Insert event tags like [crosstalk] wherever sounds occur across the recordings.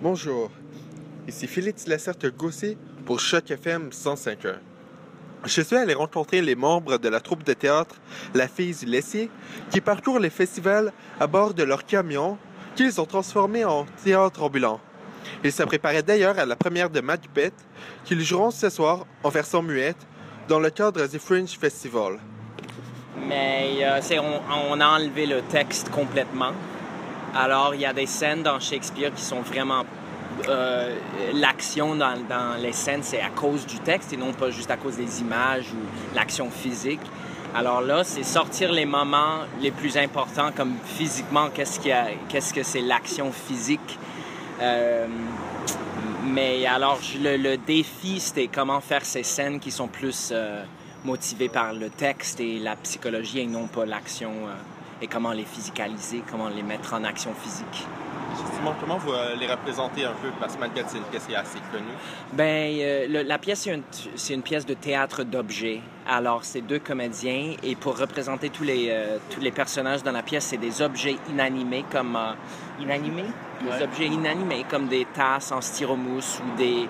Bonjour, ici Félix Lacerte-Gossé pour Choc FM 105.1. Je suis allé rencontrer les membres de la troupe de théâtre La Fille du Lessier qui parcourent les festivals à bord de leur camion qu'ils ont transformé en théâtre ambulant. Ils se préparaient d'ailleurs à la première de Macbeth qu'ils joueront ce soir en version muette dans le cadre du Fringe Festival. Mais euh, on a enlevé le texte complètement. Alors, il y a des scènes dans Shakespeare qui sont vraiment... euh, l'action dans, les scènes, c'est à cause du texte et non pas juste à cause des images ou l'action physique. Alors là, c'est sortir les moments les plus importants, comme physiquement, qu'est-ce, que c'est l'action physique. Euh, mais alors, le, le défi, c'était comment faire ces scènes qui sont plus euh, motivées par le texte et la psychologie et non pas l'action. Et comment les physicaliser, comment les mettre en action physique. Justement, comment vous euh, les représentez un peu? Parce que Macbeth, c'est une pièce qui est assez connue. Ben, euh, le- la pièce, c'est une, pièce de théâtre d'objets. Alors, c'est deux comédiens et pour représenter tous les, euh, tous les personnages dans la pièce, c'est des objets inanimés comme... euh, inanimés? Des Ouais. objets inanimés comme des tasses en styromousse ou des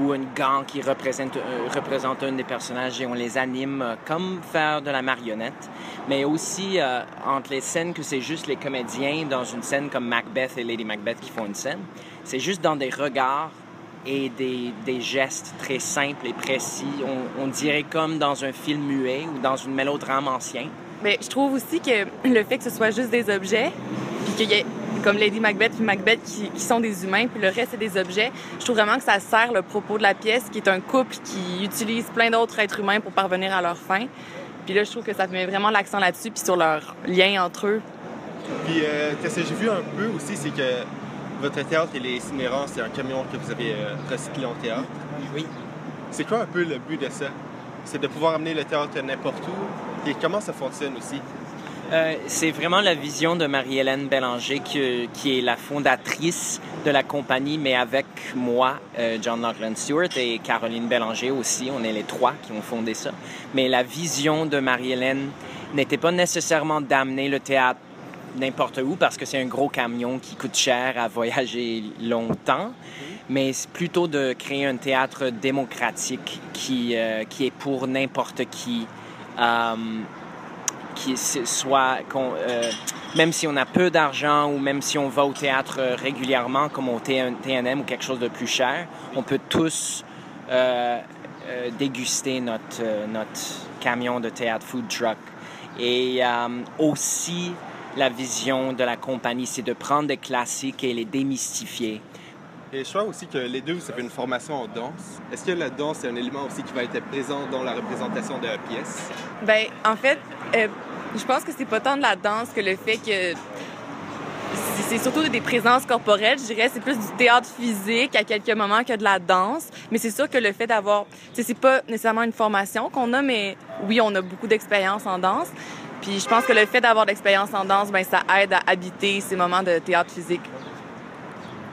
ou une gant qui représente, euh, représente un des personnages et on les anime euh, comme faire de la marionnette. Mais aussi euh, entre les scènes que c'est juste les comédiens dans une scène comme Macbeth et Lady Macbeth qui font une scène, c'est juste dans des regards et des, des gestes très simples et précis. On, on dirait comme dans un film muet ou dans une mélodrame ancien. Mais je trouve aussi que le fait que ce soit juste des objets, puis qu'il y ait comme Lady Macbeth puis Macbeth qui, qui sont des humains, puis le reste c'est des objets, je trouve vraiment que ça sert le propos de la pièce, qui est un couple qui utilise plein d'autres êtres humains pour parvenir à leur fin. Puis là, je trouve que ça met vraiment l'accent là-dessus, puis sur leur lien entre eux. Puis, euh, qu'est-ce que j'ai vu un peu aussi, c'est que votre théâtre, il est itinérant, c'est un camion que vous avez euh, recyclé en théâtre. Oui. C'est quoi un peu le but de ça? C'est de pouvoir amener le théâtre n'importe où. Et comment ça fonctionne aussi? Euh, c'est vraiment la vision de Marie-Hélène Bélanger qui, qui est la fondatrice de la compagnie, mais avec moi, euh, John Lachlan Stewart et Caroline Bélanger aussi. On est les trois qui ont fondé ça. Mais la vision de Marie-Hélène n'était pas nécessairement d'amener le théâtre n'importe où parce que c'est un gros camion qui coûte cher à voyager longtemps, mais plutôt de créer un théâtre démocratique qui, euh, qui est pour n'importe qui. Euh, qui soit euh, même si on a peu d'argent ou même si on va au théâtre euh, régulièrement comme au TN- TNM ou quelque chose de plus cher, on peut tous euh, euh, déguster notre, euh, notre camion de théâtre food truck. Et euh, aussi, la vision de la compagnie, c'est de prendre des classiques et les démystifier. Et je crois aussi que les deux, vous avez une formation en danse. Est-ce que la danse est un élément aussi qui va être présent dans la représentation de la pièce? Ben, en fait, euh, je pense que c'est pas tant de la danse que le fait que c'est- surtout des présences corporelles, je dirais. C'est plus du théâtre physique à quelques moments que de la danse. Mais c'est sûr que le fait d'avoir, c'est pas nécessairement une formation qu'on a, mais oui, on a beaucoup d'expérience en danse. Puis je pense que le fait d'avoir d'expérience en danse, ben ça aide à habiter ces moments de théâtre physique.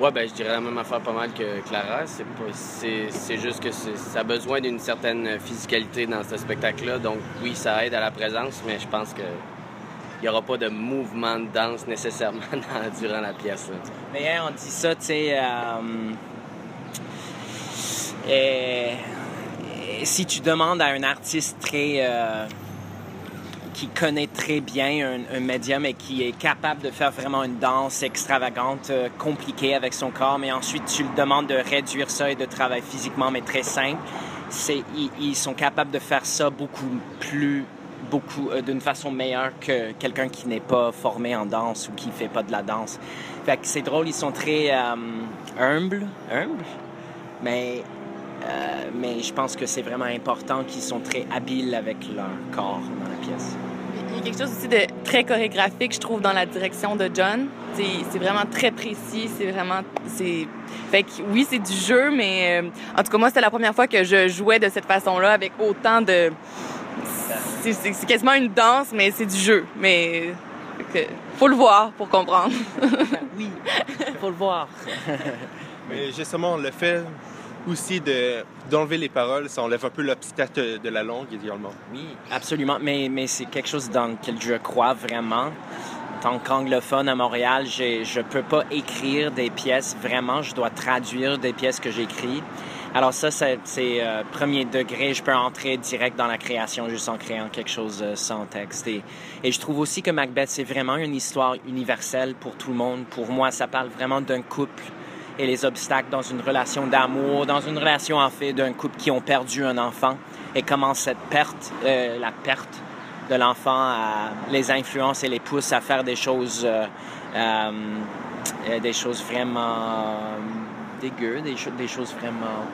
Ouais, ben je dirais la même affaire pas mal que Clara. C'est juste que ça a besoin d'une certaine physicalité dans ce spectacle-là. Donc oui, ça aide à la présence, mais je pense que il n'y aura pas de mouvement de danse nécessairement [laughs] durant la pièce. là. Mais hein, on dit ça, tu sais. euh, et si tu demandes à un artiste très. euh, qui connaît très bien un, un médium et qui est capable de faire vraiment une danse extravagante, euh, compliquée avec son corps, mais ensuite tu le demandes de réduire ça et de travailler physiquement, mais très simple, c'est, ils, ils sont capables de faire ça beaucoup plus, beaucoup, euh, d'une façon meilleure que quelqu'un qui n'est pas formé en danse ou qui fait pas de la danse. Fait que c'est drôle, ils sont très euh, humbles, humbles, mais, euh, mais je pense que c'est vraiment important qu'ils sont très habiles avec leur corps dans la pièce. Il y a quelque chose aussi de très chorégraphique, je trouve, dans la direction de John. C'est c'est vraiment très précis, c'est vraiment... c'est Fait que oui, c'est du jeu, mais euh, en tout cas, moi, c'était la première fois que je jouais de cette façon-là, avec autant de... C'est- quasiment une danse, mais c'est du jeu. Mais que faut le voir pour comprendre. oui, faut le voir. [laughs] Mais justement, le fait aussi de- d'enlever les paroles, ça enlève un peu l'obstacle de la langue également. Oui, absolument. Mais, mais c'est quelque chose dans lequel je crois vraiment. tant qu'anglophone à Montréal, je ne peux pas écrire des pièces vraiment. Je dois traduire des pièces que j'écris. Alors ça, c'est euh, premier degré. Je peux entrer direct dans la création juste en créant quelque chose euh, sans texte. Et, et, je trouve aussi que Macbeth, c'est vraiment une histoire universelle pour tout le monde. Pour moi, ça parle vraiment d'un couple et les obstacles dans une relation d'amour, dans une relation en fait d'un couple qui ont perdu un enfant et comment cette perte, euh, la perte de l'enfant les influence et les pousse à faire des choses, euh, euh, des choses vraiment dégueu, des, des choses vraiment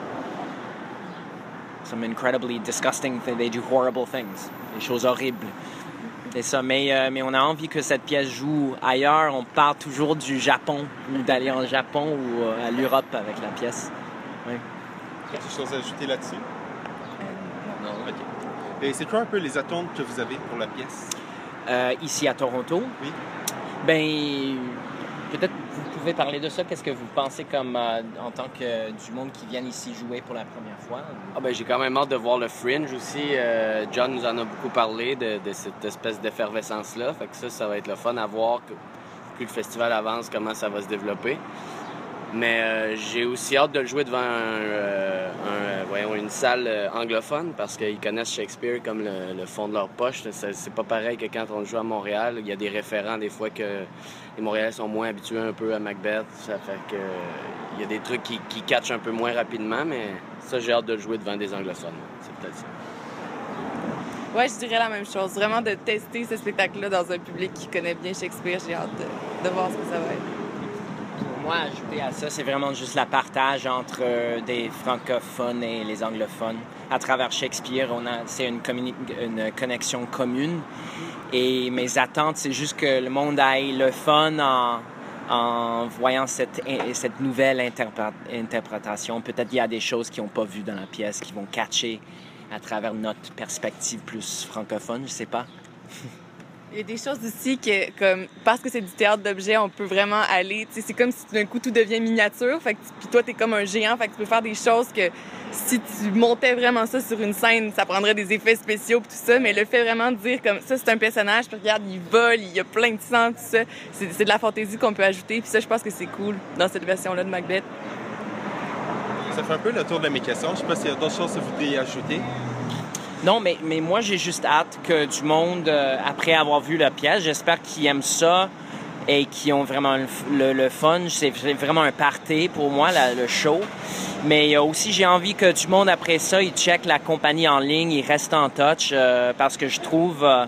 some incredibly disgusting things. They do horrible things, des choses horribles. C'est ça, mais, euh, mais on a envie que cette pièce joue ailleurs. On parle toujours du Japon, ou d'aller en Japon ou euh, à l'Europe avec la pièce. Oui. Quelque chose à ajouter là-dessus? Euh, non. OK. Et c'est quoi un peu les attentes que vous avez pour la pièce? ici à Toronto? Oui. Ben, peut-être vous pouvez parler de ça. Qu'est-ce que vous pensez comme euh, en tant que du monde qui vient ici jouer pour la première fois? Ah ben, j'ai quand même hâte de voir le Fringe aussi. Euh, John nous en a beaucoup parlé de, cette espèce d'effervescence-là. Ça, ça va être le fun à voir plus le festival avance, comment ça va se développer. Mais euh, j'ai aussi hâte de le jouer devant voyons, une salle anglophone parce qu'ils connaissent Shakespeare comme le, fond de leur poche. C'est pas pareil que quand on joue à Montréal. Il y a des référents des fois que les Montréalais sont moins habitués un peu à Macbeth. Ça fait que il y a des trucs qui, qui catchent un peu moins rapidement, mais ça, j'ai hâte de le jouer devant des anglophones. C'est peut-être ça. Ouais, je dirais la même chose. Vraiment de tester ce spectacle-là dans un public qui connaît bien Shakespeare. J'ai hâte de, voir ce que ça va être. Moi, ajouter à ça, c'est vraiment juste la partage entre euh, des francophones et les anglophones. À travers Shakespeare, on a, c'est une, connexion commune. Et mes attentes, c'est juste que le monde aille le fun en, en voyant cette, cette nouvelle interprétation. Peut-être qu'il y a des choses qu'ils n'ont pas vues dans la pièce, qui vont catcher à travers notre perspective plus francophone, je sais pas. [laughs] Il y a des choses aussi que, comme, parce que c'est du théâtre d'objets, on peut vraiment aller. C'est comme si d'un coup tout devient miniature. Fait que, puis toi, t'es comme un géant. Fait que tu peux faire des choses que si tu montais vraiment ça sur une scène, ça prendrait des effets spéciaux tout ça. Mais le fait vraiment de dire comme ça, c'est un personnage. Puis regarde, il vole, il y a plein de sang, tout ça. C'est de la fantaisie qu'on peut ajouter. Puis ça, je pense que c'est cool dans cette version-là de Macbeth. Ça fait un peu le tour de mes questions. Je sais pas s'il y a d'autres choses que vous voudriez ajouter. Non, mais, moi, j'ai juste hâte que du monde, euh, après avoir vu la pièce, j'espère qu'ils aiment ça et qui ont vraiment le, fun. C'est vraiment un party pour moi, le show. Mais aussi, j'ai envie que du monde, après ça, il check la compagnie en ligne, il reste en touch, euh, parce que je trouve... Euh,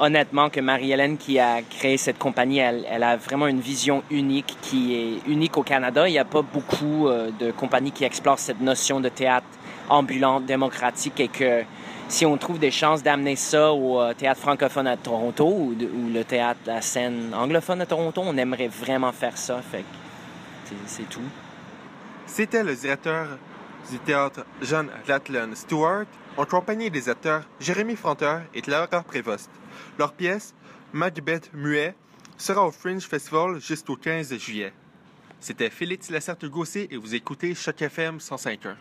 honnêtement que Marie-Hélène qui a créé cette compagnie, elle, elle, a vraiment une vision unique qui est unique au Canada. Il n'y a pas beaucoup de compagnies qui explorent cette notion de théâtre ambulante, démocratique et que si on trouve des chances d'amener ça au euh, théâtre francophone à Toronto ou, le théâtre à scène anglophone à Toronto, on aimerait vraiment faire ça. Fait c'est tout. C'était le directeur du théâtre John Latlin Stewart en compagnie des acteurs Jérémy Fronteur et Clara Prévost. Leur pièce, Macbeth Muet, sera au Fringe Festival jusqu'au 15 juillet. C'était Félix Lacerte-Gossé et vous écoutez Choc FM 105.1.